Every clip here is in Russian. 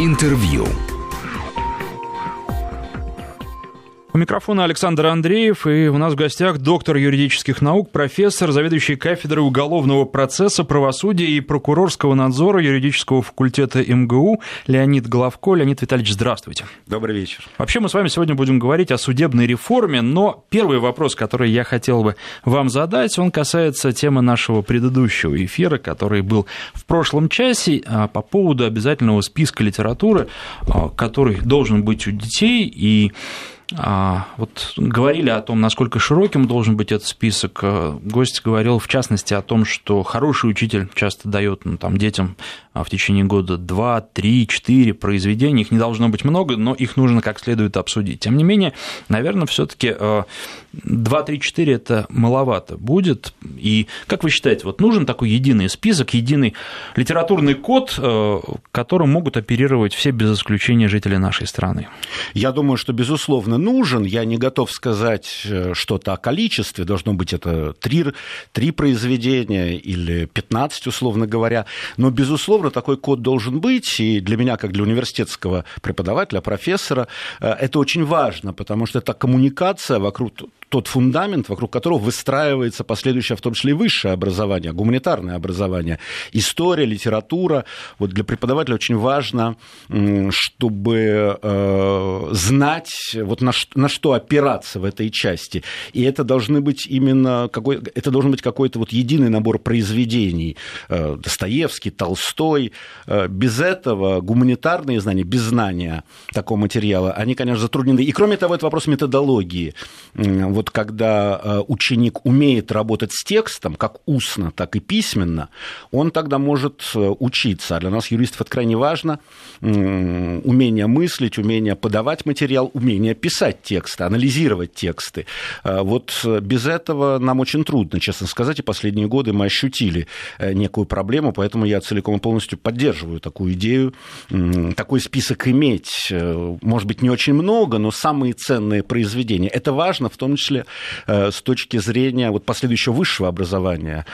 Интервью. У микрофона Александр Андреев, и у нас в гостях доктор юридических наук, профессор, заведующий кафедрой уголовного процесса, правосудия и прокурорского надзора юридического факультета МГУ Леонид Головко. Леонид Витальевич, здравствуйте. Добрый вечер. Вообще мы с вами сегодня будем говорить о судебной реформе, но первый вопрос, который я хотел бы вам задать, он касается темы нашего предыдущего эфира, который был в прошлом часе, а, по поводу обязательного списка литературы, а, который должен быть у детей, и вот говорили о том, насколько широким должен быть этот список. Э, гость говорил, в частности, о том, что хороший учитель часто дает ну, там, детям а, в течение года 2, 3, 4 произведения. Их не должно быть много, но их нужно как следует обсудить. Тем не менее, наверное, все таки 2, 3, 4 это маловато будет. И как вы считаете, вот нужен такой единый список, единый литературный код, э, которым могут оперировать все без исключения жители нашей страны? Я думаю, что, безусловно, нужен. Я не готов сказать э, что-то о количестве. Должно быть это три, три произведения или 15, условно говоря. Но, безусловно, такой код должен быть. И для меня, как для университетского преподавателя, профессора, э, это очень важно, потому что это коммуникация вокруг тот фундамент, вокруг которого выстраивается последующее, в том числе и высшее образование, гуманитарное образование, история, литература. Вот для преподавателя очень важно, чтобы э, знать, вот на, на что опираться в этой части. И это должны быть именно какой, это должен быть какой-то вот единый набор произведений. Э, Достоевский, Толстой. Э, без этого гуманитарные знания, без знания такого материала, они, конечно, затруднены. И кроме того, это вопрос методологии вот когда э, ученик умеет работать с текстом, как устно, так и письменно, он тогда может э, учиться. А для нас, юристов, это крайне важно. Умение мыслить, умение подавать материал, умение писать тексты, анализировать тексты. Э, вот без этого нам очень трудно, честно сказать, и последние годы мы ощутили некую проблему, поэтому я целиком и полностью поддерживаю такую идею, такой список иметь. Может быть, не очень много, но самые ценные произведения. Это важно, в том числе числе э, с точки зрения вот последующего высшего образования.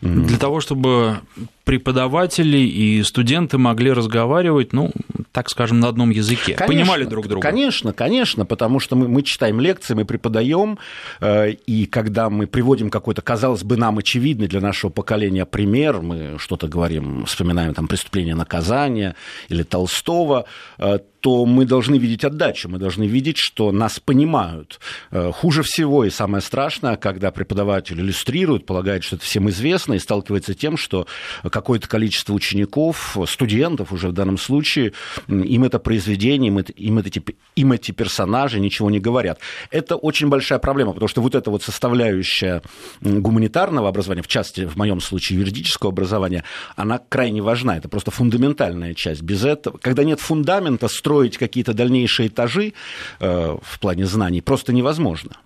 Для того, чтобы преподаватели и студенты могли разговаривать, ну, так скажем, на одном языке, конечно, понимали друг друга. Конечно, конечно, потому что мы, мы читаем лекции, мы преподаем, э, и когда мы приводим какой-то, казалось бы, нам очевидный для нашего поколения пример, мы что-то говорим, вспоминаем там преступление наказания или Толстого, э, то мы должны видеть отдачу, мы должны видеть, что нас понимают. Э, хуже всего и самое страшное, когда преподаватель иллюстрирует, полагает, что это всем известно, и сталкивается с тем, что какое-то количество учеников, студентов уже в данном случае, им это произведение, им, им, эти, им эти персонажи ничего не говорят. Это очень большая проблема, потому что вот эта вот составляющая гуманитарного образования, в частности, в моем случае, юридического образования, она крайне важна. Это просто фундаментальная часть. Без этого, когда нет фундамента, строить какие-то дальнейшие этажи э, в плане знаний просто невозможно.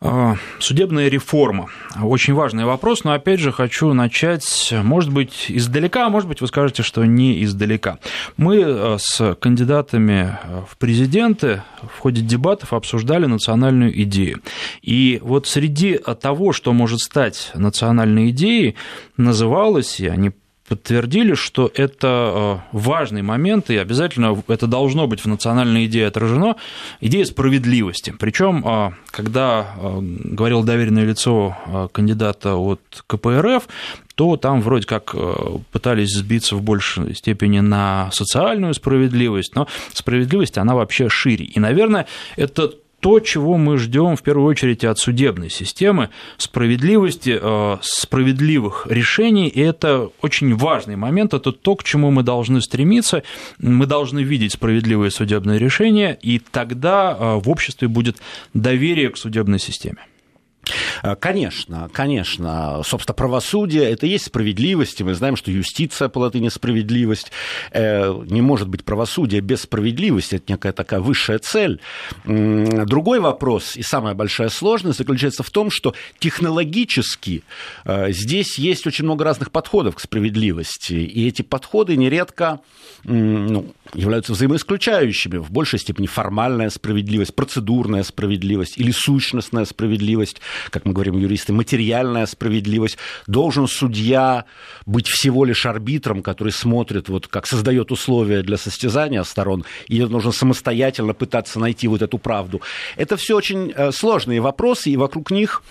А, судебная реформа. Очень важный вопрос, но опять же хочу начать, может быть, издалека, а может быть, вы скажете, что не издалека. Мы э, с кандидатами э, в президенты в ходе дебатов обсуждали национальную идею. И вот среди того, что может стать национальной идеей, называлось, и они подтвердили, что это э, важный момент, и обязательно это должно быть в национальной идее отражено, идея справедливости. Причем, э, когда э, говорил доверенное лицо кандидата от КПРФ, то там вроде как пытались сбиться в большей степени на социальную справедливость, но справедливость, она вообще шире. И, наверное, это то, чего мы ждем в первую очередь от судебной системы, справедливости, э, справедливых решений, и это очень важный момент, это то, к чему мы должны стремиться, мы должны видеть справедливые судебные решения, и тогда э, в обществе будет доверие к судебной системе. Э, конечно, конечно. Собственно, правосудие – это и есть справедливость. И мы знаем, что юстиция по латыни «справедливость». Э, не может быть правосудия без справедливости. Это некая такая высшая цель. Другой вопрос и самая большая сложность заключается в том, что технологически э, здесь есть очень много разных подходов к справедливости. И эти подходы нередко ну, являются взаимоисключающими. В большей степени формальная справедливость, процедурная справедливость или сущностная справедливость – как мы говорим юристы, материальная справедливость. Должен судья быть всего лишь арбитром, который смотрит, вот как создает условия для состязания сторон, или нужно самостоятельно пытаться найти вот эту правду. Это все очень э, сложные вопросы, и вокруг них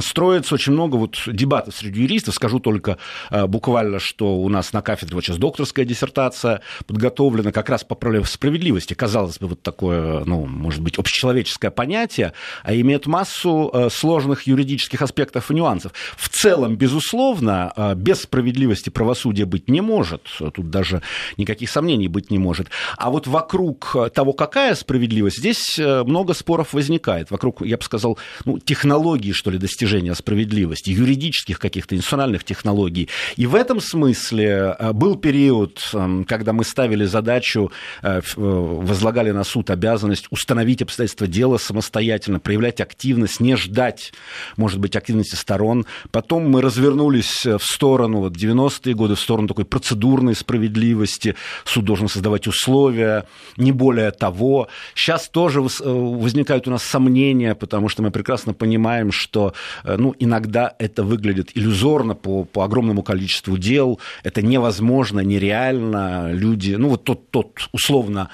строится очень много вот дебатов среди юристов. Скажу только э, буквально, что у нас на кафедре вот сейчас докторская диссертация подготовлена как раз по проблеме справедливости. Казалось бы, вот такое, ну, может быть, общечеловеческое понятие, а имеет массу э, сложных юридических аспектов и нюансов. В целом, безусловно, э, без справедливости правосудия быть не может. Тут даже никаких сомнений быть не может. А вот вокруг того, какая справедливость, здесь много споров возникает. Вокруг, я бы сказал, ну, технологии, что ли, достижения справедливости, юридических каких-то институциональных технологий. И в этом смысле был период, эм, когда мы ставили задачу, э, э, возлагали на суд обязанность установить обстоятельства дела самостоятельно, проявлять активность, не ждать, может быть, активности сторон. Потом мы развернулись в сторону, вот 90-е годы, в сторону такой процедурной справедливости. Суд должен создавать условия, не более того. Сейчас тоже э, возникают у нас сомнения, потому что мы прекрасно понимаем, что ну, иногда это выглядит иллюзорно по, по огромному количеству дел. Это невозможно, нереально. Люди, ну вот тот, тот условно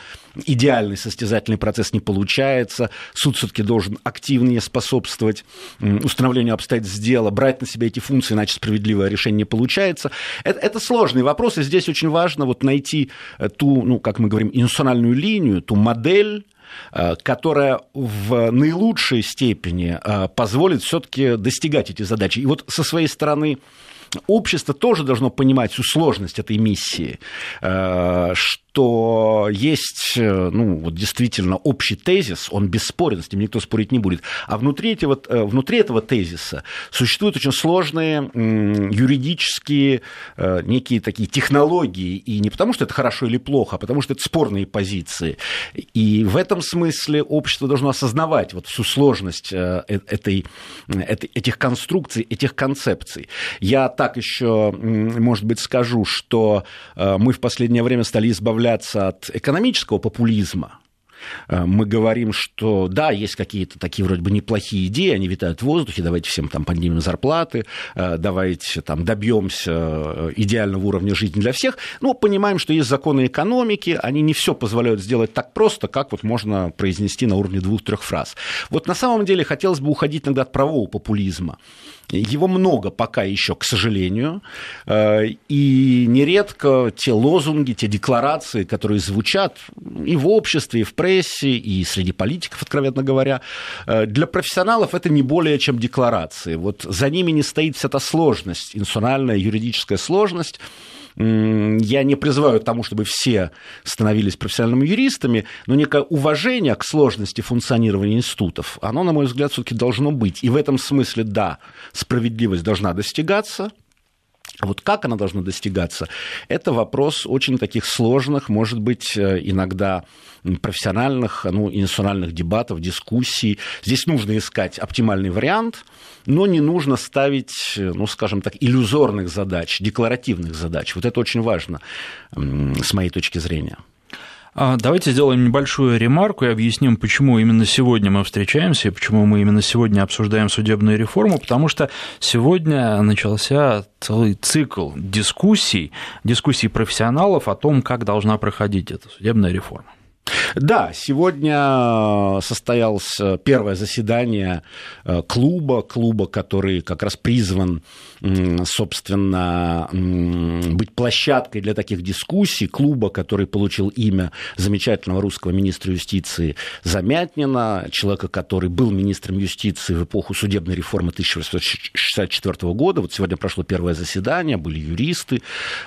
идеальный состязательный процесс не получается, суд все-таки должен активнее способствовать установлению обстоятельств дела, брать на себя эти функции, иначе справедливое решение не получается. Это, это сложный вопрос, и здесь очень важно вот найти э, ту, ну, как мы говорим, институциональную линию, ту модель, э, которая в наилучшей степени э, позволит все-таки достигать эти задачи. И вот со своей стороны общество тоже должно понимать всю сложность этой миссии, что что есть, э, ну, вот действительно общий тезис, он бесспорен, с ним никто спорить не будет. А внутри этого, э, внутри этого тезиса существуют очень сложные юридические э, некие такие технологии, и не потому, что это хорошо или плохо, а потому, что это спорные позиции. И в этом смысле общество должно осознавать вот всю сложность этой, этих конструкций, этих концепций. Я так еще, может быть, скажу, что мы в последнее время стали избавляться избавляться от экономического популизма, э, мы говорим, что да, есть какие-то такие вроде бы неплохие идеи, они витают в воздухе, давайте всем там поднимем зарплаты, э, давайте там добьемся э, идеального уровня жизни для всех, но понимаем, что есть законы экономики, они не все позволяют сделать так просто, как вот можно произнести на уровне двух-трех фраз. Вот на самом деле хотелось бы уходить иногда от правового популизма. Его много пока еще, к сожалению. Э, и нередко те лозунги, те декларации, которые звучат и в обществе, и в прессе, и среди политиков, откровенно говоря, э, для профессионалов это не более чем декларации. Вот за ними не стоит вся та сложность, институциональная, юридическая сложность, я не призываю к тому, чтобы все становились профессиональными юристами, но некое уважение к сложности функционирования институтов, оно, на мой взгляд, все-таки должно быть. И в этом смысле, да, справедливость должна достигаться, вот как она должна достигаться, это вопрос очень таких сложных, может быть, э, иногда профессиональных, ну, институциональных дебатов, дискуссий. Здесь нужно искать оптимальный вариант, но не нужно ставить, э, ну, скажем так, иллюзорных задач, декларативных задач. Вот это очень важно, с моей точки зрения. А, давайте сделаем небольшую ремарку и объясним, почему именно сегодня мы встречаемся и почему мы именно сегодня обсуждаем судебную реформу, потому что сегодня начался целый цикл дискуссий, дискуссий профессионалов о том, как должна проходить эта судебная реформа. Да, сегодня состоялось первое заседание э, клуба, клуба, который как раз призван, собственно, быть площадкой для таких дискуссий, клуба, который получил имя замечательного русского министра юстиции Замятнина, человека, который был министром юстиции в эпоху судебной реформы 1864 года. Вот сегодня прошло первое заседание, были юристы,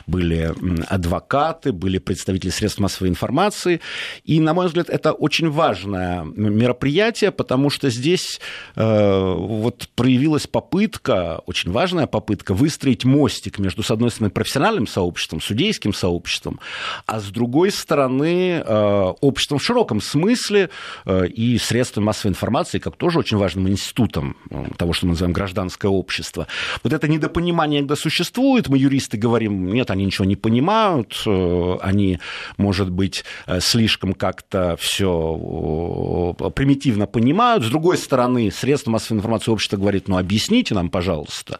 были адвокаты, были представители средств массовой информации, и, на мой взгляд, это очень важное мероприятие, потому что здесь э, вот проявилась попытка, очень важная попытка, выстроить мостик между, с одной стороны, профессиональным сообществом, судейским сообществом, а с другой стороны, э, обществом в широком смысле э, и средствами массовой информации, как тоже очень важным институтом э, того, что мы называем гражданское общество. Вот это недопонимание, когда существует, мы, юристы, говорим, нет, они ничего не понимают, э, они, может быть, э, как-то все примитивно понимают. С другой стороны, средства массовой информации общества говорит, ну объясните нам, пожалуйста.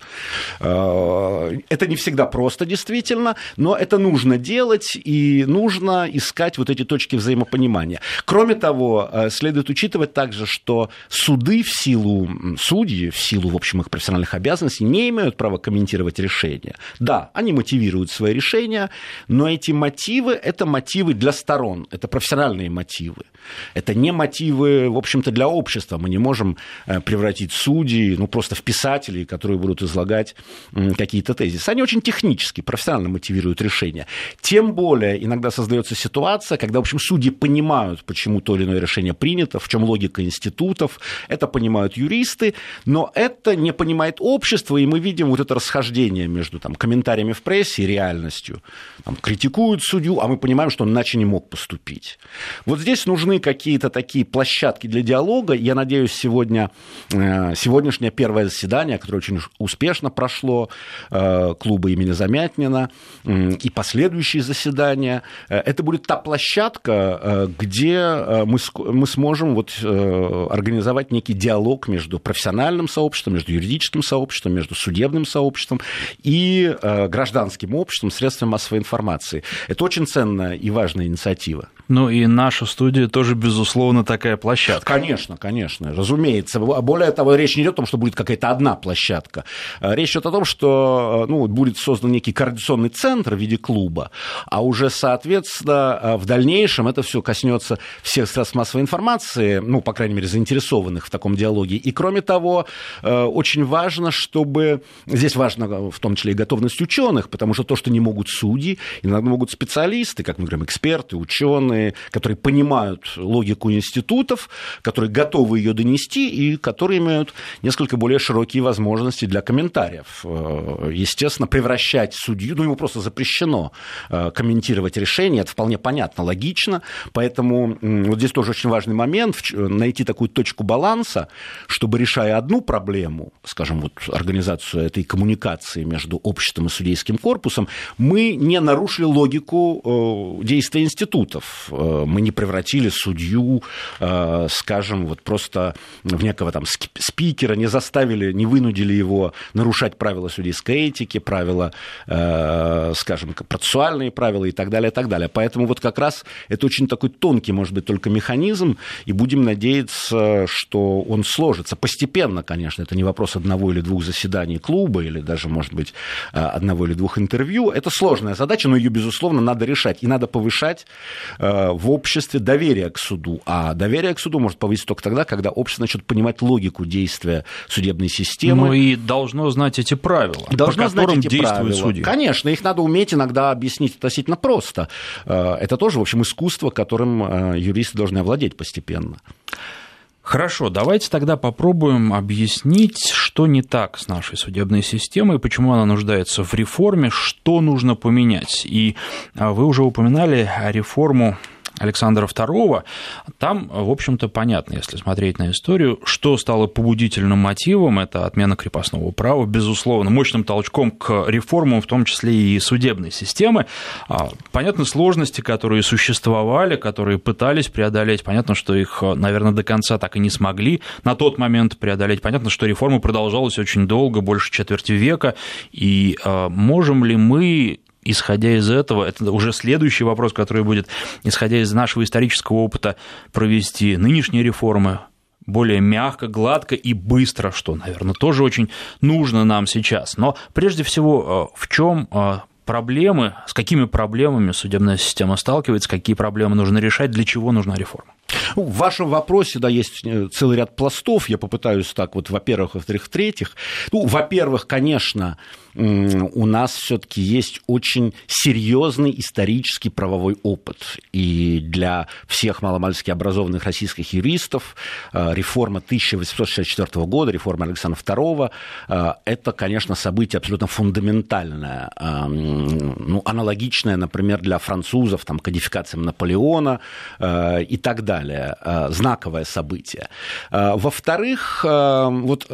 Это не всегда просто, действительно, но это нужно делать, и нужно искать вот эти точки взаимопонимания. Кроме того, следует учитывать также, что суды в силу судьи, в силу, в общем, их профессиональных обязанностей, не имеют права комментировать решения. Да, они мотивируют свои решения, но эти мотивы – это мотивы для сторон, это профессиональные мотивы. Это не мотивы, в общем-то, для общества. Мы не можем э, превратить судей, ну, просто в писателей, которые будут излагать какие-то тезисы. Они очень технически, профессионально мотивируют решения. Тем более иногда создается ситуация, когда, в общем, судьи понимают, почему то или иное решение принято, в чем логика институтов, это понимают юристы, но это не понимает общество, и мы видим вот это расхождение между там, комментариями в прессе и реальностью. Там, критикуют судью, а мы понимаем, что он иначе не мог поступить. Вот здесь нужны какие-то такие площадки для диалога. Я надеюсь, сегодня, э, сегодняшнее первое заседание, которое очень успешно прошло, э, клуба имени Замятнина, и последующие заседания, э, это будет та площадка, где мы, мы сможем вот организовать некий диалог между профессиональным сообществом, между юридическим сообществом, между судебным сообществом и гражданским обществом, средствами массовой информации. Это очень ценная и важная инициатива. Ну и наша студия тоже, безусловно, такая площадка. Конечно, конечно, разумеется. Более того, речь не идет о том, что будет какая-то одна площадка. Речь идет о том, что ну, будет создан некий координационный центр в виде клуба, а уже, соответственно, в дальнейшем это все коснется всех средств массовой информации, ну, по крайней мере, заинтересованных в таком диалоге. И, кроме того, очень важно, чтобы... Здесь важно в том числе и готовность ученых, потому что то, что не могут судьи, иногда могут специалисты, как мы говорим, эксперты, ученые, которые понимают логику институтов, которые готовы ее донести и которые имеют несколько более широкие возможности для комментариев. Э, естественно, превращать судью, ну, ему просто запрещено э, комментировать решение, это вполне понятно, логично, поэтому вот здесь тоже очень важный момент, найти такую точку баланса, чтобы, решая одну проблему, скажем, вот организацию этой коммуникации между обществом и судейским корпусом, мы не нарушили логику э, действия институтов, мы не превратили судью, э, скажем, вот просто в некого там спикера, не заставили, не вынудили его нарушать правила судейской этики, правила, э, скажем, процессуальные правила и так далее, и так далее. Поэтому вот как раз это очень такой тонкий, может быть, только механизм, и будем надеяться, что он сложится постепенно, конечно. Это не вопрос одного или двух заседаний клуба, или даже, может быть, э, одного или двух интервью. Это сложная задача, но ее, безусловно, надо решать. И надо повышать в обществе доверие к суду. А доверие к суду может повыситься только тогда, когда общество начнет понимать логику действия судебной системы. Ну и должно знать эти правила, должно по которым знать эти действует правила. судья. Конечно, их надо уметь иногда объяснить относительно просто. Э, это тоже, в общем, искусство, которым э, юристы должны овладеть постепенно. Хорошо, давайте тогда попробуем объяснить, что не так с нашей судебной системой, почему она нуждается в реформе, что нужно поменять. И а, вы уже упоминали реформу Александра II, там, в общем-то, понятно, если смотреть на историю, что стало побудительным мотивом, это отмена крепостного права, безусловно, мощным толчком к реформам, в том числе и судебной системы. А, понятны сложности, которые существовали, которые пытались преодолеть, понятно, что их, наверное, до конца так и не смогли на тот момент преодолеть. Понятно, что реформа продолжалась очень долго, больше четверти века, и а, можем ли мы исходя из этого, это уже следующий вопрос, который будет, исходя из нашего исторического опыта, провести нынешние реформы более мягко, гладко и быстро, что, наверное, тоже очень нужно нам сейчас. Но прежде всего, э, в чем э, проблемы, с какими проблемами судебная система сталкивается, какие проблемы нужно решать, для чего нужна реформа? Ну, в вашем вопросе, да, есть э, целый ряд пластов. Я попытаюсь так вот, во-первых, во-вторых, в-третьих. Ну, во-первых, конечно, у нас все-таки есть очень серьезный исторический правовой опыт. И для всех маломальски образованных российских юристов э, реформа 1864 года, реформа Александра II, э, это, конечно, событие абсолютно фундаментальное. Ну, аналогичное, например, для французов, там, кодификациям Наполеона и так далее далее. Знаковое событие. Во-вторых, вот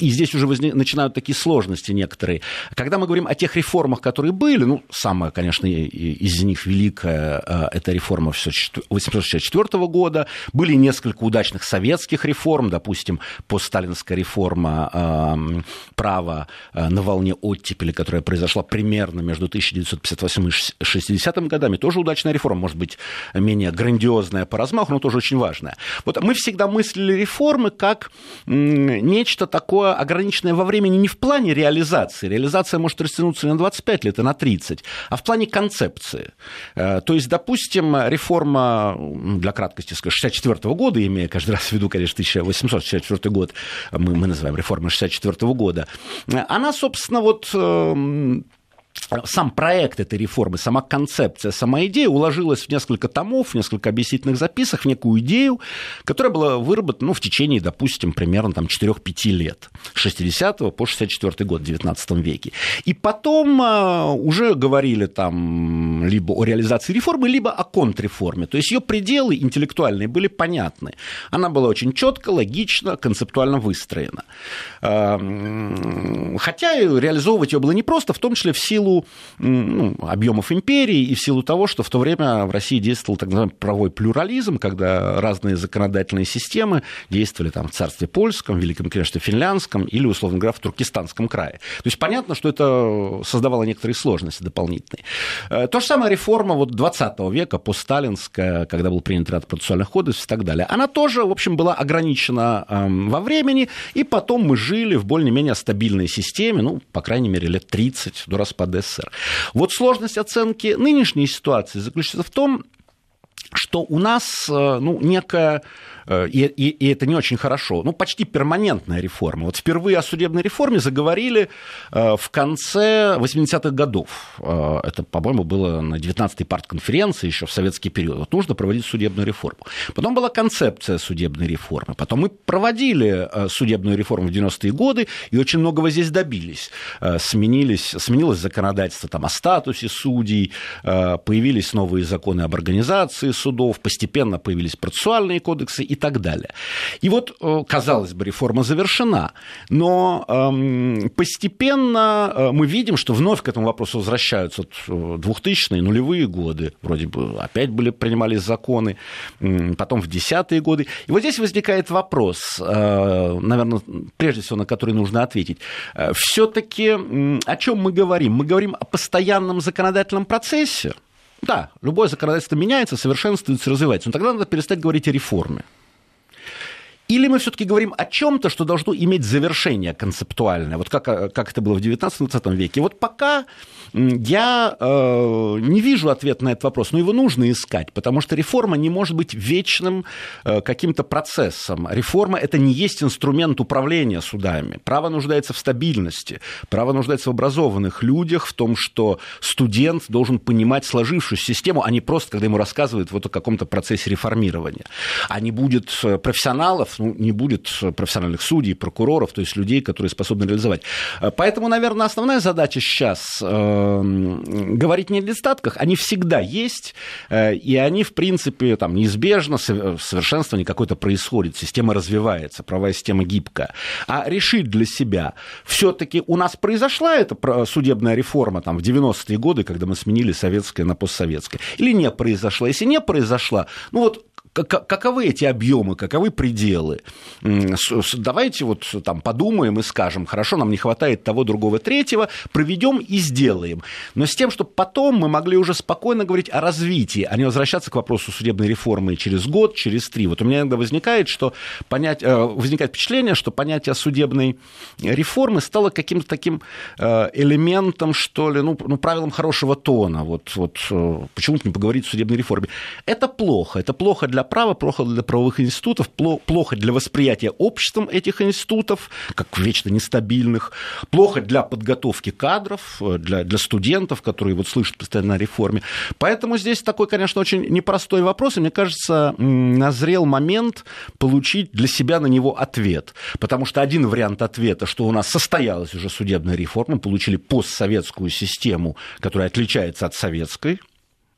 и здесь уже возник, начинают такие сложности некоторые. Когда мы говорим о тех реформах, которые были, ну, самая, конечно, из них великая это реформа 1864 года, были несколько удачных советских реформ, допустим, постсталинская реформа права на волне оттепели, которая произошла примерно между 1958 и 60 годами, тоже удачная реформа, может быть, менее грандиозная по размаху, но тоже очень важная. Вот мы всегда мыслили реформы как нечто такое ограниченное во времени не в плане реализации. Реализация может растянуться не на 25 лет, а на 30, а в плане концепции. Э, то есть, допустим, реформа, для краткости скажу, 64 года, имея каждый раз в виду, конечно, 1864 год, мы, мы называем реформой 64 года, она, собственно, вот эм, сам проект этой реформы, сама концепция, сама идея уложилась в несколько томов, в несколько объяснительных записок, в некую идею, которая была выработана ну, в течение, допустим, примерно там, 4-5 лет, с 60 по 64 год в 19 веке. И потом а, уже говорили там либо о реализации реформы, либо о контрреформе. То есть ее пределы интеллектуальные были понятны. Она была очень четко, логично, концептуально выстроена. А, хотя реализовывать ее было непросто, в том числе в силу ну, объемов империи и в силу того, что в то время в России действовал так называемый правовой плюрализм, когда разные законодательные системы действовали там, в царстве польском, Великом княжестве финляндском или, условно говоря, в Туркестанском крае. То есть понятно, что это создавало некоторые сложности дополнительные. Э, то же самое реформа вот 20 века, постсталинская, когда был принят ряд процессуальных кодексов и так далее, она тоже, в общем, была ограничена эм, во времени, и потом мы жили в более-менее стабильной системе, ну, по крайней мере, лет 30 до распада СССР. Вот сложность оценки нынешней ситуации заключается в том, что у нас э, ну, некая Э, и, и, и это не очень хорошо. Ну, почти перманентная реформа. Вот впервые о судебной реформе заговорили э, в конце 80-х годов. Это, по-моему, было на 19-й партконференции еще в советский период. Вот нужно проводить судебную реформу. Потом была концепция судебной реформы. Потом мы проводили судебную реформу в 90-е годы и очень многого здесь добились. Сменились, сменилось законодательство там, о статусе судей, появились новые законы об организации судов, постепенно появились процессуальные кодексы и так далее. И вот, э, казалось бы, реформа завершена, но эм, постепенно э, мы видим, что вновь к этому вопросу возвращаются 2000-е, э, нулевые годы, вроде бы опять были, принимались законы, потом в десятые годы. И вот здесь возникает вопрос, наверное, прежде всего, на который нужно ответить. Все-таки о чем мы говорим? Мы говорим о постоянном законодательном процессе, да, любое законодательство меняется, совершенствуется, развивается. Но тогда надо перестать говорить о реформе. Или мы все-таки говорим о чем-то, что должно иметь завершение концептуальное, вот как, как это было в 19-20 веке. Вот пока я э, не вижу ответа на этот вопрос, но его нужно искать, потому что реформа не может быть вечным э, каким-то процессом. Реформа это не есть инструмент управления судами. Право нуждается в стабильности, право нуждается в образованных людях, в том, что студент должен понимать сложившуюся систему, а не просто, когда ему рассказывают вот о каком-то процессе реформирования. А не будет э, профессионалов, ну, не будет профессиональных судей, прокуроров, то есть людей, которые способны реализовать. Э, поэтому, наверное, основная задача сейчас э, говорить не о недостатках, они всегда есть, э, и они, в принципе, там, неизбежно, совершенствование какое-то происходит, система развивается, правовая система гибкая. А решить для себя, все-таки у нас произошла эта судебная реформа там, в 90-е годы, когда мы сменили советское на постсоветское, или не произошла? Если не произошла, ну вот каковы эти объемы, каковы пределы? Давайте вот там подумаем и скажем, хорошо, нам не хватает того, другого, третьего, проведем и сделаем. Но с тем, чтобы потом мы могли уже спокойно говорить о развитии, а не возвращаться к вопросу судебной реформы через год, через три. Вот у меня иногда возникает, что понять, э, возникает впечатление, что понятие судебной реформы стало каким-то таким э, элементом, что ли, ну, ну правилом хорошего тона. Вот, вот э, почему-то не поговорить о судебной реформе. Это плохо. Это плохо для права, плохо для правовых институтов, плохо для восприятия обществом этих институтов, как вечно нестабильных, плохо для подготовки кадров, э, для, для студентов, которые вот слышат постоянно о реформе. Поэтому здесь такой, конечно, очень непростой вопрос, и мне кажется, назрел момент получить для себя на него ответ. Потому что один вариант ответа, что у нас состоялась уже судебная реформа, получили постсоветскую систему, которая отличается от советской,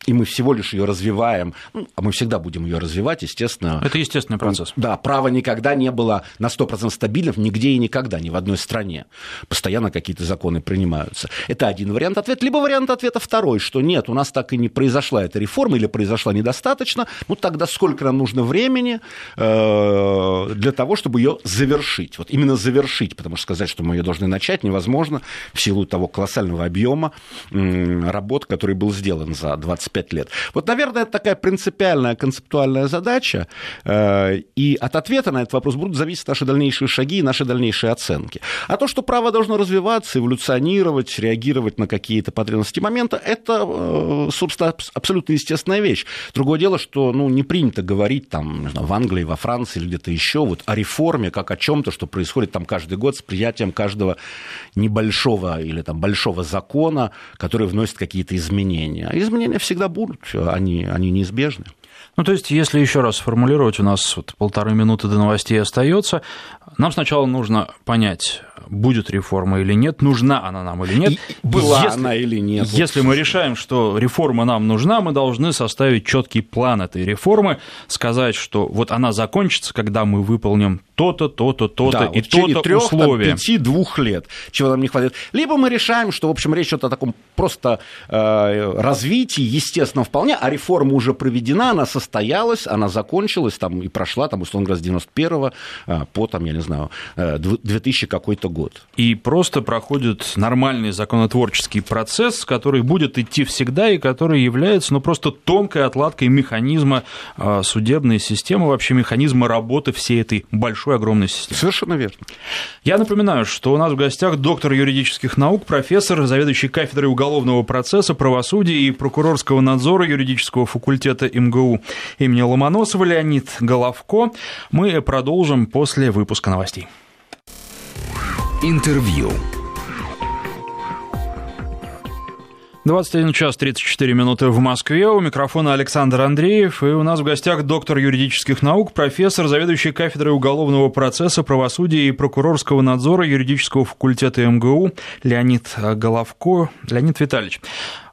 и мы всего лишь ее развиваем, ну, а мы всегда будем ее развивать, естественно. Это естественный процесс. Да, право никогда не было на 100% стабильным нигде и никогда, ни в одной стране. Постоянно какие-то законы принимаются. Это один вариант ответа. Либо вариант ответа второй, что нет, у нас так и не произошла эта реформа или произошла недостаточно, ну тогда сколько нам нужно времени э, для того, чтобы ее завершить. Вот именно завершить, потому что сказать, что мы ее должны начать, невозможно в силу того колоссального объема работ, который был сделан за 20 25 лет. Вот, наверное, это такая принципиальная концептуальная задача, э, и от ответа на этот вопрос будут зависеть наши дальнейшие шаги и наши дальнейшие оценки. А то, что право должно развиваться, эволюционировать, реагировать на какие-то потребности момента, это, э, собственно, абсолютно естественная вещь. Другое дело, что ну, не принято говорить там, знаю, в Англии, во Франции или где-то еще вот, о реформе, как о чем-то, что происходит там каждый год с приятием каждого небольшого или там большого закона, который вносит какие-то изменения. А изменения всегда всегда будут, они, они неизбежны. Ну, то есть, если еще раз сформулировать, у нас вот полторы минуты до новостей остается, нам сначала нужно понять, будет реформа или нет, нужна она нам или нет. И была если, она или нет. Если мы решаем, что реформа нам нужна, мы должны составить четкий план этой реформы, сказать, что вот она закончится, когда мы выполним то-то, то-то, то-то да, и вот то-то трех, условия. пяти-двух лет, чего нам не хватит. Либо мы решаем, что, в общем, речь идет о таком просто э, развитии, естественно, вполне, а реформа уже проведена, она состоялась, она закончилась там и прошла, там, условно говоря, с 91 э, по, там, я не знаю, э, 2000 какой-то год. И просто проходит нормальный законотворческий процесс, который будет идти всегда и который является, ну, просто тонкой отладкой механизма э, судебной системы, вообще механизма работы всей этой большой большой, огромной системы. Совершенно верно. Я напоминаю, что у нас в гостях доктор юридических наук, профессор, заведующий кафедрой уголовного процесса, правосудия и прокурорского надзора юридического факультета МГУ имени Ломоносова Леонид Головко. Мы продолжим после выпуска новостей. Интервью. 21 час 34 минуты в Москве. У микрофона Александр Андреев. И у нас в гостях доктор юридических наук, профессор, заведующий кафедрой уголовного процесса, правосудия и прокурорского надзора юридического факультета МГУ Леонид Головко. Леонид Витальевич,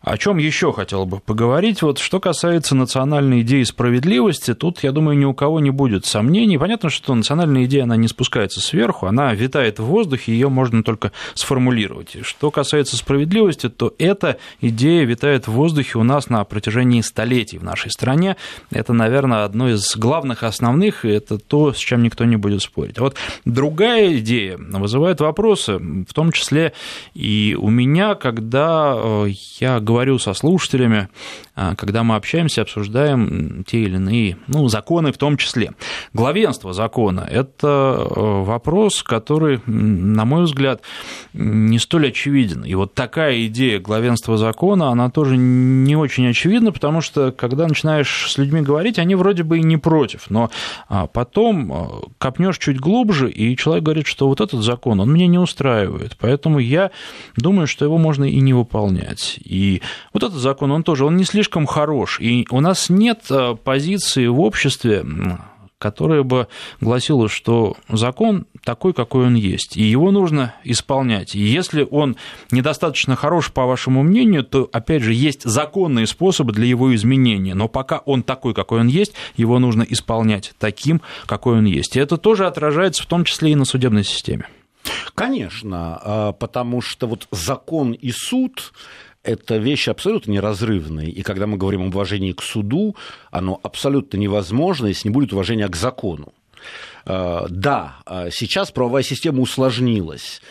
о чем еще хотел бы поговорить? Вот что касается национальной идеи справедливости, тут, я думаю, ни у кого не будет сомнений. Понятно, что национальная идея, она не спускается сверху, она витает в воздухе, ее можно только сформулировать. Что касается справедливости, то эта идея витает в воздухе у нас на протяжении столетий в нашей стране. Это, наверное, одно из главных основных, и это то, с чем никто не будет спорить. А вот другая идея вызывает вопросы, в том числе и у меня, когда э, я говорю говорю со слушателями, а, когда мы общаемся, обсуждаем те или иные ну, законы в том числе. Главенство закона – это э, вопрос, который, на мой взгляд, не столь очевиден. И вот такая идея главенства закона, она тоже не очень очевидна, потому что, когда начинаешь с людьми говорить, они вроде бы и не против, но а, потом э, копнешь чуть глубже, и человек говорит, что вот этот закон, он меня не устраивает, поэтому я думаю, что его можно и не выполнять. И вот этот закон, он тоже, он не слишком хорош, и у нас нет э, позиции в обществе, которая бы гласила, что закон такой, какой он есть, и его нужно исполнять. И если он недостаточно хорош, по вашему мнению, то, опять же, есть законные способы для его изменения, но пока он такой, какой он есть, его нужно исполнять таким, какой он есть. И это тоже отражается в том числе и на судебной системе. Конечно, а, потому что вот закон и суд это вещи абсолютно неразрывные. И когда мы говорим об уважении к суду, оно абсолютно невозможно, если не будет уважения к закону. А, да, а сейчас правовая система усложнилась.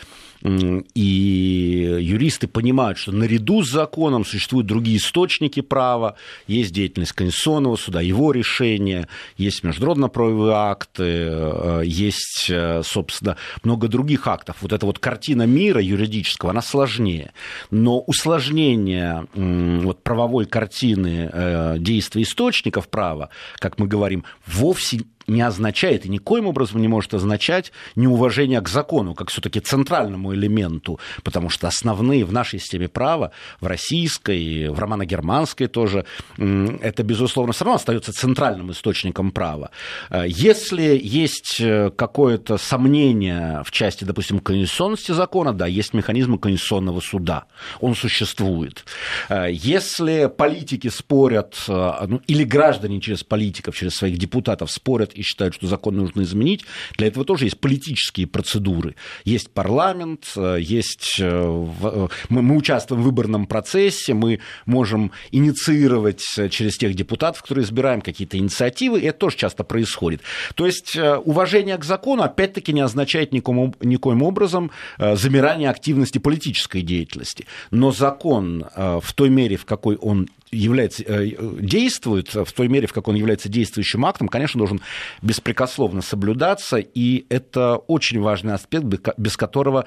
И юристы понимают, что наряду с законом существуют другие источники права, есть деятельность Конституционного суда, его решения, есть международно-правовые акты, э, есть, э, собственно, много других актов. Вот эта вот картина мира юридического, она сложнее. Но усложнение вот, правовой картины э, действия источников права, как мы говорим, вовсе не означает и никоим образом не может означать неуважение к закону, как все-таки центральному элементу, потому что основные в нашей системе права, в российской, в романо-германской тоже, это, безусловно, все равно остается центральным источником права. Э, если есть э, какое-то сомнение в части, допустим, конституционности закона, да, есть механизмы конституционного суда, он существует. Э, если политики спорят, ну, или граждане через политиков, через своих депутатов спорят и считают, что закон нужно изменить, для этого тоже есть политические процедуры. Есть парламент, есть... Мы, мы участвуем в выборном процессе, мы можем инициировать через тех депутатов, которые избираем, какие-то инициативы, и это тоже часто происходит. То есть э, уважение к закону, опять-таки, не означает никоим образом э, замирание активности политической деятельности. Но закон э, в той мере, в какой он является, э, действует в той мере, в какой он является действующим актом, конечно, должен беспрекословно соблюдаться, и это очень важный аспект, без которого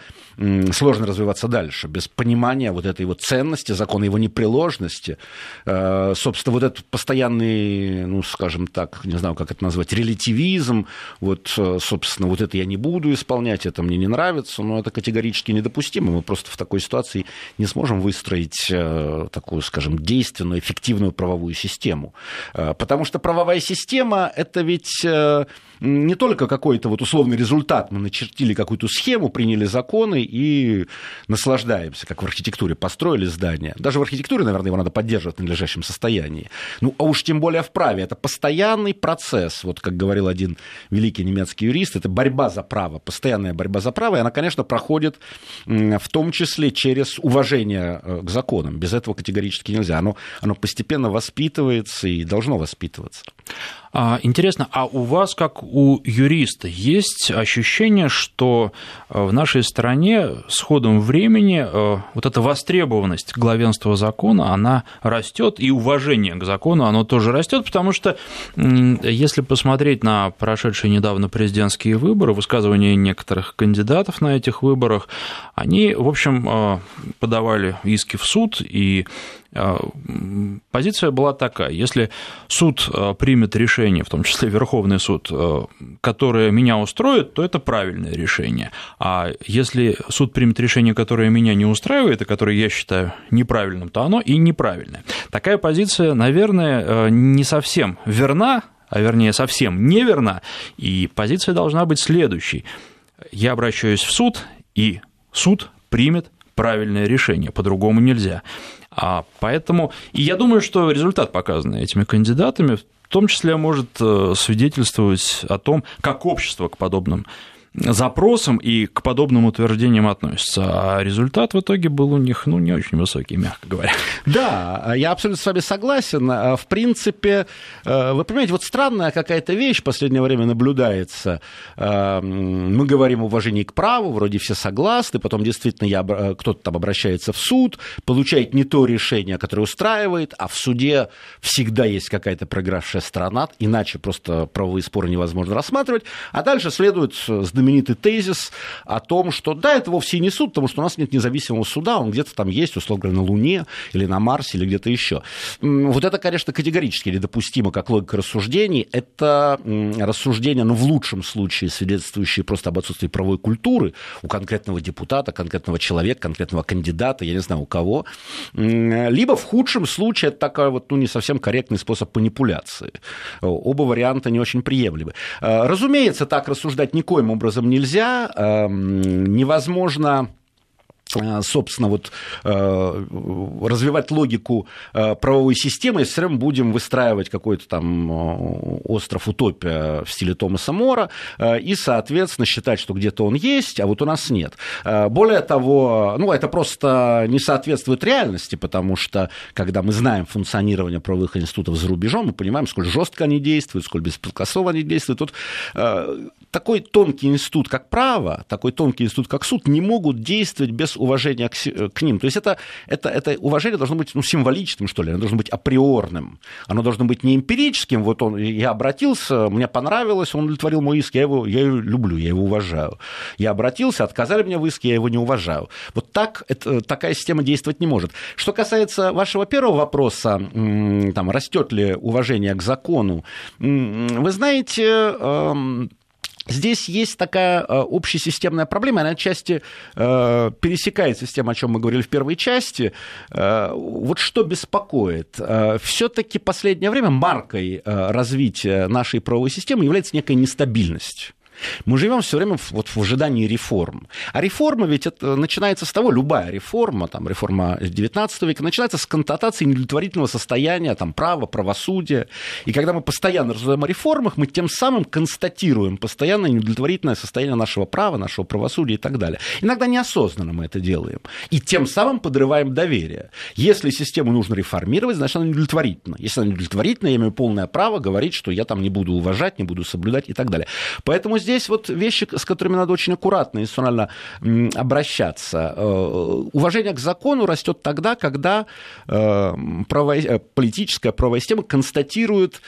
сложно развиваться дальше, без понимания вот этой вот ценности закона, его непреложности. Э, собственно, вот этот постоянный, ну, скажем так, не знаю, как это назвать, релятивизм, вот, э, собственно, вот это я не буду исполнять, это мне не нравится, но это категорически недопустимо. Мы просто в такой ситуации не сможем выстроить такую, скажем, действенную эффективную правовую систему. Э, потому что правовая система – это ведь э, не только какой-то вот условный результат. Мы начертили какую-то схему, приняли законы и наслаждаемся, как в архитектуре. Построили здание. Даже в архитектуре, наверное, его надо поддерживать в надлежащем состоянии. Ну, а уж тем более в праве. Это постоянный процесс. Вот как говорил один великий немецкий юрист, это борьба за право, постоянная борьба за право. И она, конечно, проходит в том числе через уважение э, к законам. Без этого категорически нельзя. Оно, оно постепенно воспитывается и должно воспитываться. А, интересно, а у вас, как у юриста, есть ощущение, что э, в нашей стране с ходом времени э, вот эта востребованность главенства закона, она растет, и уважение к закону, оно тоже растет, потому что если посмотреть на прошедшие недавно президентские выборы, высказывания некоторых кандидатов на этих выборах, они, в общем, э, подавали иски в суд, и позиция была такая, если суд примет решение, в том числе Верховный суд, а, которое меня устроит, то это правильное решение. А если суд примет решение, которое меня не устраивает, и которое я считаю неправильным, то оно и неправильное. Такая позиция, наверное, не совсем верна, а вернее совсем неверна, и позиция должна быть следующей. Я обращаюсь в суд, и суд примет правильное решение, по-другому нельзя. А поэтому, и я думаю, что результат, показанный этими кандидатами, в том числе может э, свидетельствовать о том, как общество к подобным запросам и к подобным утверждениям относятся. А результат в итоге был у них ну, не очень высокий, мягко говоря. Да, я абсолютно с вами согласен. А, в принципе, э, вы понимаете, вот странная какая-то вещь в последнее время наблюдается. Э, мы говорим о уважении к праву, вроде все согласны, потом действительно я, э, кто-то там обращается в суд, получает не то решение, которое устраивает, а в суде всегда есть какая-то проигравшая сторона, иначе просто правовые споры невозможно рассматривать. А дальше следует знаменитый тезис о том, что да, это вовсе не суд, потому что у нас нет независимого суда, он где-то там есть, условно говоря, на Луне или на Марсе или где-то еще. Вот это, конечно, категорически недопустимо как логика рассуждений. Это рассуждения, ну, в лучшем случае, свидетельствующие просто об отсутствии правовой культуры у конкретного депутата, конкретного человека, конкретного кандидата, я не знаю, у кого. Либо в худшем случае это такой вот, ну, не совсем корректный способ манипуляции. Оба варианта не очень приемлемы. Разумеется, так рассуждать никоим образом образом нельзя. Эм, невозможно Э, собственно, вот э, развивать логику э, правовой системы, если время будем выстраивать какой-то там остров утопия в стиле Томаса Мора и, соответственно, считать, что где-то он есть, а вот у нас нет. Более того, ну, это просто не соответствует реальности, потому что, когда мы знаем функционирование правовых институтов за рубежом, мы понимаем, сколь жестко они действуют, сколь беспрекословно они действуют. Тут такой тонкий институт, как право, такой тонкий институт, как суд, не могут действовать без уважения к, к ним. То есть это, это, это уважение должно быть ну, символическим, что ли, оно должно быть априорным. Оно должно быть не эмпирическим. Вот он, я обратился, мне понравилось, он удовлетворил мой иск, я его, я его люблю, я его уважаю. Я обратился, отказали мне в иске, я его не уважаю. Вот так это, такая система действовать не может. Что касается вашего первого вопроса, там, растет ли уважение к закону, вы знаете, эм, Здесь есть такая э, общесистемная проблема, она отчасти э, пересекается с тем, о чем мы говорили в первой части. Э, вот что беспокоит? Все-таки последнее время маркой развития нашей правовой системы является некая нестабильность. Мы живем все время вот в ожидании реформ. А реформа ведь это начинается с того, любая реформа, там, реформа 19 века, начинается с констатации неудовлетворительного состояния там, права, правосудия. И когда мы постоянно рассуждаем о реформах, мы тем самым констатируем постоянно неудовлетворительное состояние нашего права, нашего правосудия и так далее. Иногда неосознанно мы это делаем. И тем самым подрываем доверие. Если систему нужно реформировать, значит, она неудовлетворительна. Если она неудовлетворительна, я имею полное право говорить, что я там не буду уважать, не буду соблюдать и так далее. Поэтому здесь здесь вот вещи, с которыми надо очень аккуратно институционально обращаться. Э, уважение к закону растет тогда, когда э, право, э, политическая правовая система констатирует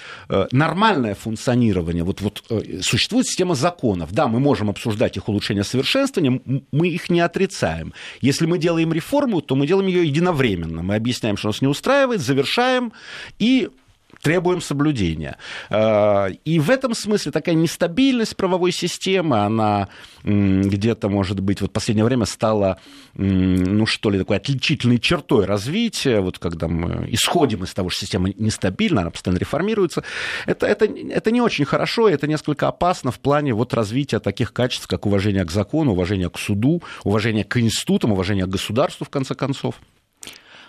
нормальное функционирование. Вот, вот существует система законов. Да, мы можем обсуждать их улучшение совершенствования, мы их не отрицаем. Если мы делаем реформу, то мы делаем ее единовременно. Мы объясняем, что нас не устраивает, завершаем и требуем соблюдения. Э, и в этом смысле такая нестабильность правовой системы, она где-то, может быть, вот в последнее время стала, ну что ли, такой отличительной чертой развития, вот когда мы исходим из того, что система нестабильна, она постоянно реформируется, это, это, это не очень хорошо, это несколько опасно в плане вот развития таких качеств, как уважение к закону, уважение к суду, уважение к институтам, уважение к государству, в конце концов.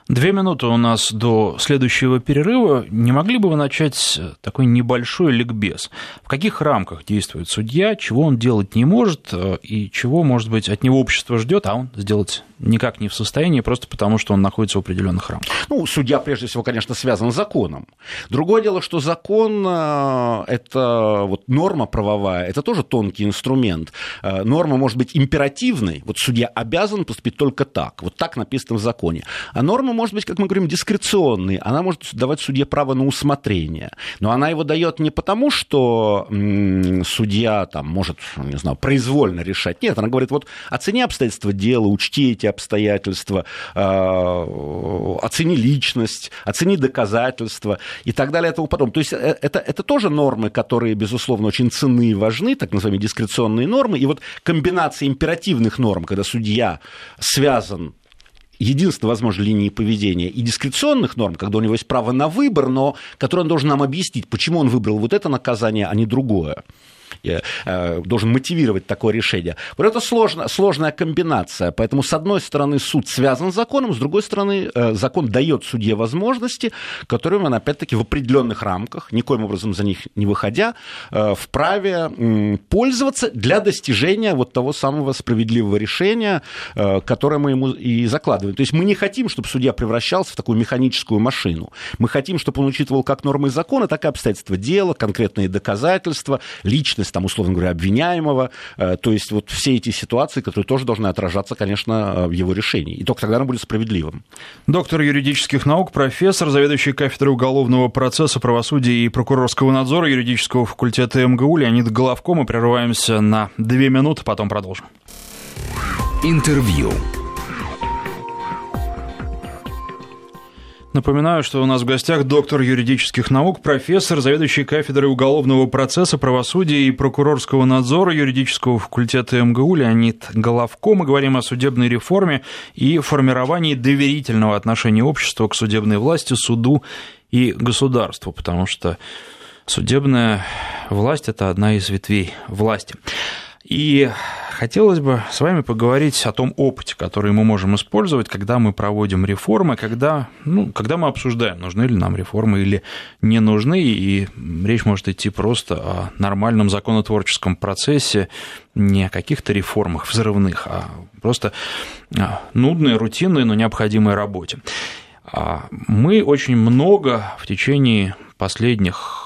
Две минуты у нас до следующего перерыва. Не могли бы вы начать такой небольшой ликбез? В каких рамках действует судья, чего он делать не может э, и чего, может быть, от него общество ждет, а он сделать никак не в состоянии, просто потому что он находится в определенных рамках? Ну, судья, прежде всего, конечно, связан с законом. Другое дело, что закон э, – это вот норма правовая, это тоже тонкий инструмент. Э, норма может быть императивной, вот судья обязан поступить только так, вот так написано в законе. А норма Норма может быть, как мы говорим, дискреционной. Она может давать судье право на усмотрение. Но она его дает не потому, что судья там, может, не знаю, произвольно решать. Нет, она говорит, вот оцени обстоятельства дела, учти эти обстоятельства, э, оцени личность, оцени доказательства и так далее и тому потом. То есть э, это, это тоже нормы, которые, безусловно, очень ценны и важны, так называемые дискреционные нормы. И вот комбинация императивных норм, когда судья связан единственной возможной линии поведения и дискреционных норм, когда у него есть право на выбор, но который он должен нам объяснить, почему он выбрал вот это наказание, а не другое. Э, должен мотивировать такое решение. Вот это сложно, сложная комбинация. Поэтому, с одной стороны, суд связан с законом, с другой стороны, э, закон дает судье возможности, которыми он, опять-таки, в определенных рамках, никоим образом за них не выходя, э, вправе пользоваться для достижения вот того самого справедливого решения, которое мы ему и закладываем. То есть мы не хотим, чтобы судья превращался в такую механическую машину. Мы хотим, чтобы он учитывал как нормы закона, так и обстоятельства дела, конкретные доказательства, личность там, условно говоря, обвиняемого. Э, то есть вот все эти ситуации, которые тоже должны отражаться, конечно, э, в его решении. И только тогда оно будет справедливым. Доктор юридических наук, профессор, заведующий кафедрой уголовного процесса, правосудия и прокурорского надзора юридического факультета МГУ Леонид Головко. Мы прерываемся на две минуты, потом продолжим. Интервью. Напоминаю, что у нас в гостях доктор юридических наук, профессор, заведующий кафедрой уголовного процесса, правосудия и прокурорского надзора юридического факультета МГУ Леонид Головко. Мы говорим о судебной реформе и формировании доверительного отношения общества к судебной власти, суду и государству, потому что судебная власть – это одна из ветвей власти. И хотелось бы с вами поговорить о том опыте, который мы можем использовать, когда мы проводим реформы, когда, ну, когда мы обсуждаем, нужны ли нам реформы или не нужны, и речь может идти просто о нормальном законотворческом процессе, не о каких-то реформах взрывных, а просто нудной, рутинной, но необходимой работе. А мы очень много в течение последних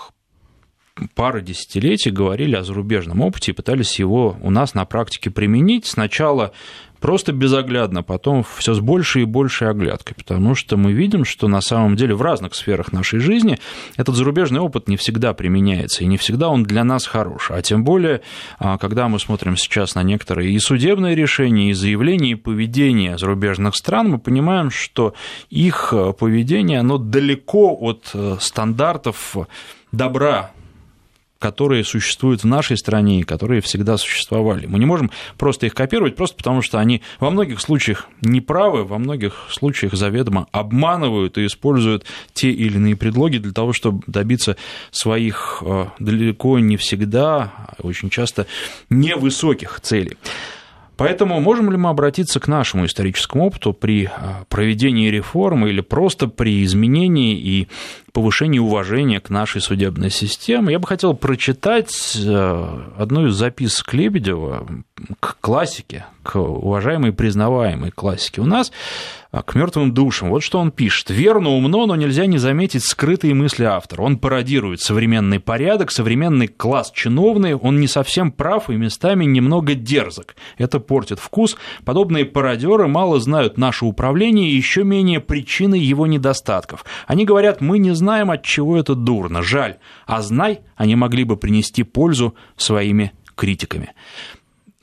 пары десятилетий говорили о зарубежном опыте и пытались его у нас на практике применить. Сначала просто безоглядно, потом все с большей и большей оглядкой, потому что мы видим, что на самом деле в разных сферах нашей жизни этот зарубежный опыт не всегда применяется, и не всегда он для нас хорош. А тем более, а, когда мы смотрим сейчас на некоторые и судебные решения, и заявления, и поведение зарубежных стран, мы понимаем, что их э, поведение, оно далеко от э, стандартов добра которые существуют в нашей стране и которые всегда существовали. Мы не можем просто их копировать, просто потому что они во многих случаях неправы, во многих случаях заведомо обманывают и используют те или иные предлоги для того, чтобы добиться своих э, далеко не всегда, а очень часто невысоких целей. Поэтому можем ли мы обратиться к нашему историческому опыту при э, проведении реформы или просто при изменении и повышении уважения к нашей судебной системе. Я бы хотел прочитать э, одну из записок Лебедева к классике, к уважаемой и признаваемой классике у нас, а, к мертвым душам. Вот что он пишет. Верно, умно, но нельзя не заметить скрытые мысли автора. Он пародирует современный порядок, современный класс чиновный, он не совсем прав и местами немного дерзок. Это портит вкус. Подобные пародеры мало знают наше управление и еще менее причины его недостатков. Они говорят, мы не знаем знаем, от чего это дурно, жаль, а знай, они могли бы принести пользу своими критиками.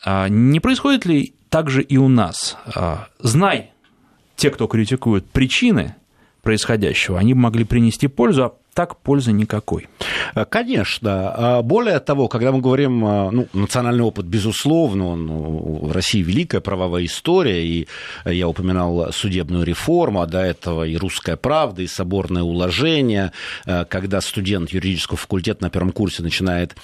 А не происходит ли так же и у нас? А, знай, те, кто критикует причины происходящего, они могли принести пользу, а так пользы никакой. Э, конечно. А более того, когда мы говорим, э, ну, национальный опыт, безусловно, он, в России великая правовая история, и я упоминал судебную реформу, а до этого и русская правда, и соборное уложение, э, когда студент юридического факультета на первом курсе начинает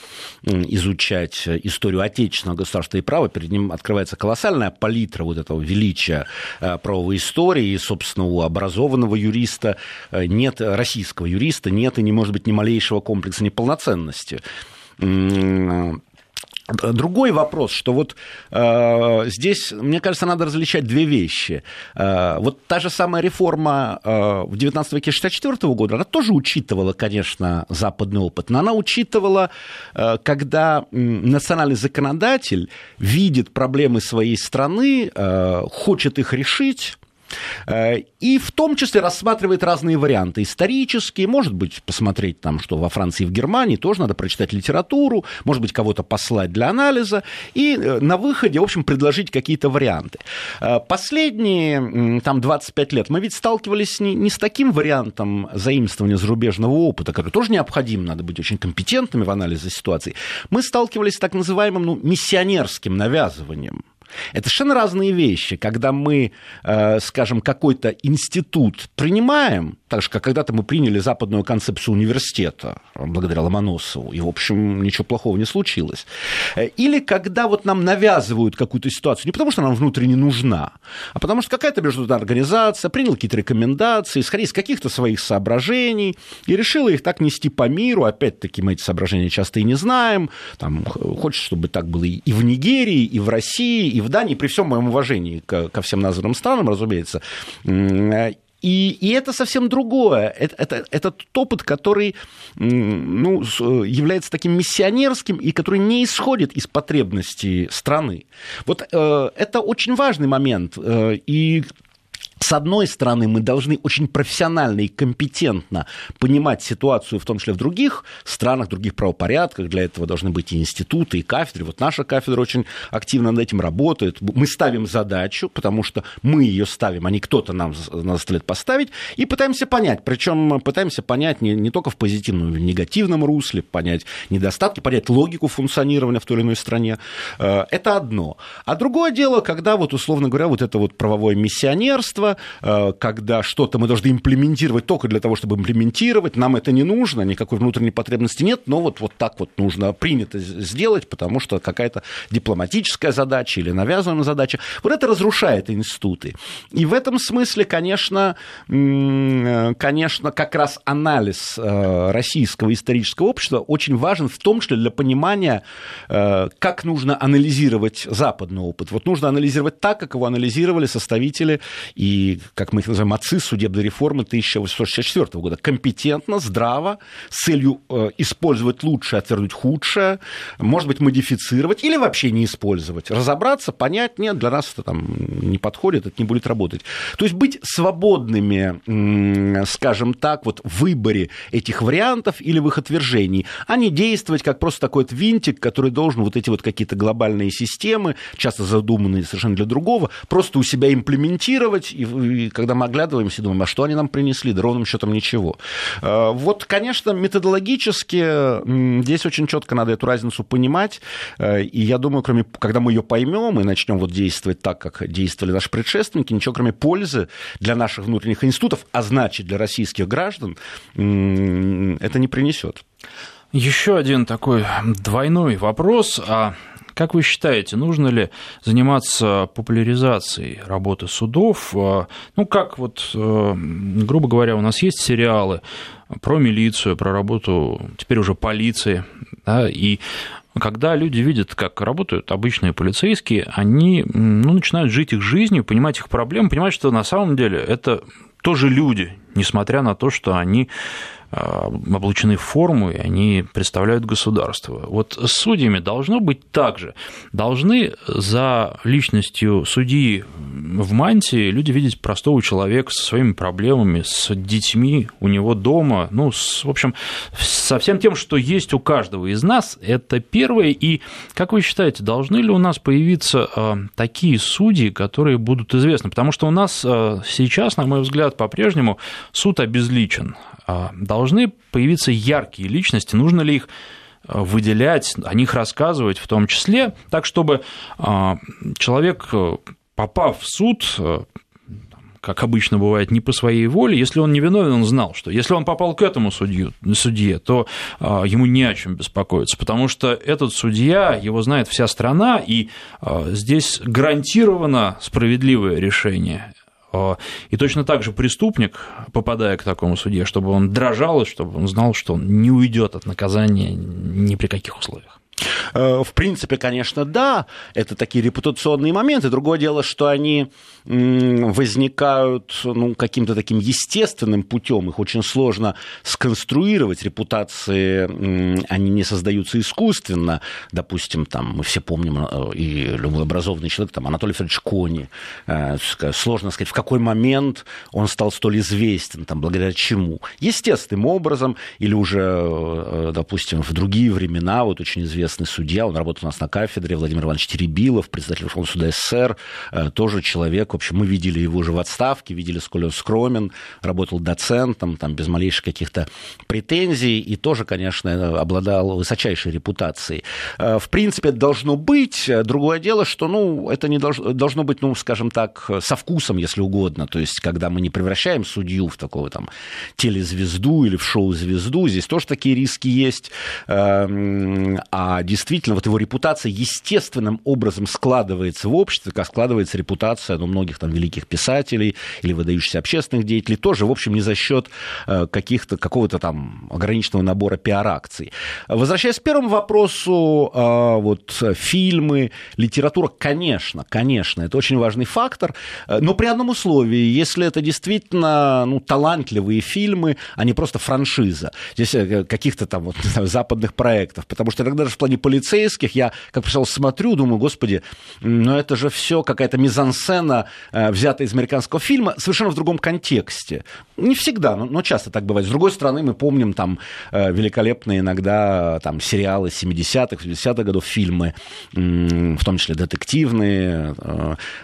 изучать историю отечественного государства и права, перед ним открывается колоссальная палитра вот этого величия правовой истории, и, собственно, у образованного юриста нет, российского юриста нет и не может быть ни малейшего комплекса неполноценности. Другой вопрос, что вот э, здесь, мне кажется, надо различать две вещи. Э, вот та же самая реформа э, в XIX веке 1964 года, она тоже учитывала, конечно, западный опыт, но она учитывала, э, когда национальный законодатель видит проблемы своей страны, э, хочет их решить, Э, и в том числе рассматривает разные варианты исторические, может быть, посмотреть там, что во Франции и в Германии тоже надо прочитать литературу, может быть, кого-то послать для анализа, и э, на выходе, в общем, предложить какие-то варианты. Э, последние там 25 лет мы ведь сталкивались не, не с таким вариантом заимствования зарубежного опыта, который тоже необходим, надо быть очень компетентными в анализе ситуации. Мы сталкивались с так называемым ну, миссионерским навязыванием. Это совершенно разные вещи. Когда мы, э, скажем, какой-то институт принимаем, так же, как когда-то мы приняли западную концепцию университета, благодаря Ломоносову, и, в общем, ничего плохого не случилось. Э, или когда вот нам навязывают какую-то ситуацию, не потому что нам внутренне нужна, а потому что какая-то международная организация приняла какие-то рекомендации, исходя из каких-то своих соображений, и решила их так нести по миру. Опять-таки, мы эти соображения часто и не знаем. Там, хочется, чтобы так было и в Нигерии, и в России, и в Дании, при всем моем уважении ко, ко всем названным странам, разумеется. И, и это совсем другое. Это, это, это опыт, который ну, является таким миссионерским и который не исходит из потребностей страны. Вот э, это очень важный момент. Э, и с одной стороны, мы должны очень профессионально и компетентно понимать ситуацию, в том числе в других странах, других правопорядках. Для этого должны быть и институты, и кафедры. Вот наша кафедра очень активно над этим работает. Мы ставим задачу, потому что мы ее ставим, а не кто-то нам заставляет поставить, и пытаемся понять. Причем пытаемся понять не, не только в позитивном, но в негативном русле, понять недостатки, понять логику функционирования в той или иной стране. Э, это одно. А другое дело, когда, вот, условно говоря, вот это вот правовое миссионерство, Э, когда что-то мы должны имплементировать только для того, чтобы имплементировать, нам это не нужно, никакой внутренней потребности нет, но вот, вот так вот нужно принято сделать, потому что какая-то дипломатическая задача или навязанная задача. Вот это разрушает институты. И в этом смысле, конечно, э, конечно, как раз анализ э, российского исторического общества очень важен, в том числе для понимания, как нужно анализировать западный опыт. Вот нужно анализировать так, как его анализировали составители и как мы их называем, отцы судебной реформы 1864 года. Компетентно, здраво, с целью э, использовать лучшее, отвергнуть худшее, может быть, модифицировать или вообще не использовать. Разобраться, понять, нет, для нас это там не подходит, это не будет работать. То есть быть свободными, скажем так, вот в выборе этих вариантов или в их отвержении, а не действовать как просто такой вот винтик, который должен вот эти вот какие-то глобальные системы, часто задуманные совершенно для другого, просто у себя имплементировать, и, и когда мы оглядываемся, думаем, а что они нам принесли? Да ровным счетом ничего. А, вот, конечно, методологически здесь очень четко надо эту разницу понимать, э, и я думаю, кроме, когда мы ее поймем и начнем вот действовать так, как действовали наши предшественники, ничего кроме пользы для наших внутренних институтов, а значит для российских граждан, это не принесет. Еще один такой двойной вопрос. А как вы считаете, нужно ли заниматься популяризацией работы судов? А, ну, как вот, э, грубо говоря, у нас есть сериалы про милицию, про работу теперь уже полиции, да, и когда люди видят, как работают обычные полицейские, они ну, начинают жить их жизнью, понимать их проблемы, понимать, что на самом деле это тоже люди, несмотря на то, что они а, облачены в форму, и они представляют государство. Вот с судьями должно быть так же. Должны за личностью судьи в мантии люди видеть простого человека со своими проблемами, с детьми у него дома, ну, с, в общем, со всем тем, что есть у каждого из нас, это первое. И, как вы считаете, должны ли у нас появиться а, такие судьи, которые будут известны? Потому что у нас а, сейчас, на мой взгляд, по-прежнему суд обезличен. Должны появиться яркие личности, нужно ли их э, выделять, о них рассказывать в том числе, так чтобы а, человек, попав в суд, как обычно бывает, не по своей воле, если он не виновен, он знал, что если он попал к этому судью, судье, то а, ему не о чем беспокоиться, потому что этот судья, его знает вся страна, и а, здесь гарантировано справедливое решение. А, и точно так же преступник, попадая к такому суде, чтобы он дрожал, и чтобы он знал, что он не уйдет от наказания ни при каких условиях. Э, в принципе, конечно, да, это такие репутационные моменты. Другое дело, что они возникают ну, каким-то таким естественным путем. Их очень сложно сконструировать. Репутации, они не создаются искусственно. Допустим, там, мы все помним, э, и любой образованный человек, там, Анатолий Федорович Кони. Э, сложно сказать, в какой момент он стал столь известен, там, благодаря чему. Естественным образом, или уже, допустим, в другие времена, вот очень известный судья, он работал у нас на кафедре, Владимир Иванович Теребилов, председатель Верховного суда СССР, э, тоже человек, в общем, мы видели его уже в отставке, видели, сколь он скромен, работал доцентом, там, без малейших каких-то претензий, и тоже, конечно, обладал высочайшей репутацией. Э, в принципе, это должно быть. Другое дело, что, ну, это не должно, должно быть, ну, скажем так, со вкусом, если угодно. То есть, когда мы не превращаем судью в такого там телезвезду или в шоу-звезду, здесь тоже такие риски есть. Эм, а действительно вот его репутация естественным образом складывается в обществе, как складывается репутация ну, многих там великих писателей или выдающихся общественных деятелей, тоже, в общем, не за счет э, каких-то, какого-то там ограниченного набора пиар-акций. Возвращаясь к первому вопросу, э, вот фильмы, литература, конечно, конечно, это очень важный фактор, э, но при одном условии, если это действительно ну, талантливые фильмы, а не просто франшиза, здесь каких-то там вот, западных проектов, потому что иногда даже в плане полицейских, я, как писал, смотрю, думаю, господи, ну это же все какая-то мизансцена, э, взятая из американского фильма, совершенно в другом контексте. Не всегда, но, но часто так бывает. С другой стороны, мы помним там э, великолепные иногда там сериалы 70-х, 80-х годов, фильмы, в том числе детективные,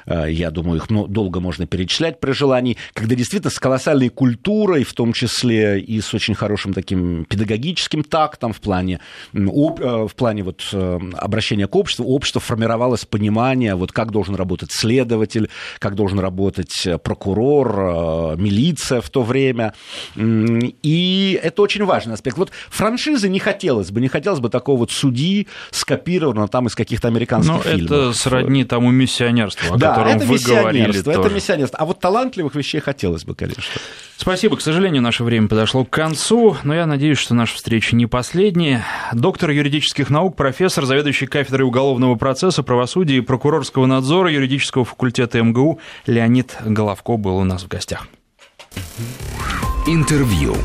э, я думаю, их долго можно перечислять при желании, когда действительно с колоссальной культурой, в том числе и с очень хорошим таким педагогическим тактом в плане, в плане вот э, обращения к обществу, общество формировалось понимание, вот как должен работать следователь, как должен работать э, прокурор, э, милиция в то время. И это очень важный аспект. Вот франшизы не хотелось бы, не хотелось бы такого вот судьи скопированного там из каких-то американских Но фильмов. это сродни тому миссионерству, о да, котором это вы говорили это тоже. миссионерство. А вот талантливых вещей хотелось бы, конечно. Спасибо. К сожалению, наше время подошло к концу, но я надеюсь, что наша встреча не последняя. Доктор юридических наук, профессор, заведующий кафедрой уголовного процесса, правосудия и прокурорского надзора юридического факультета МГУ Леонид Головко был у нас в гостях. Интервью.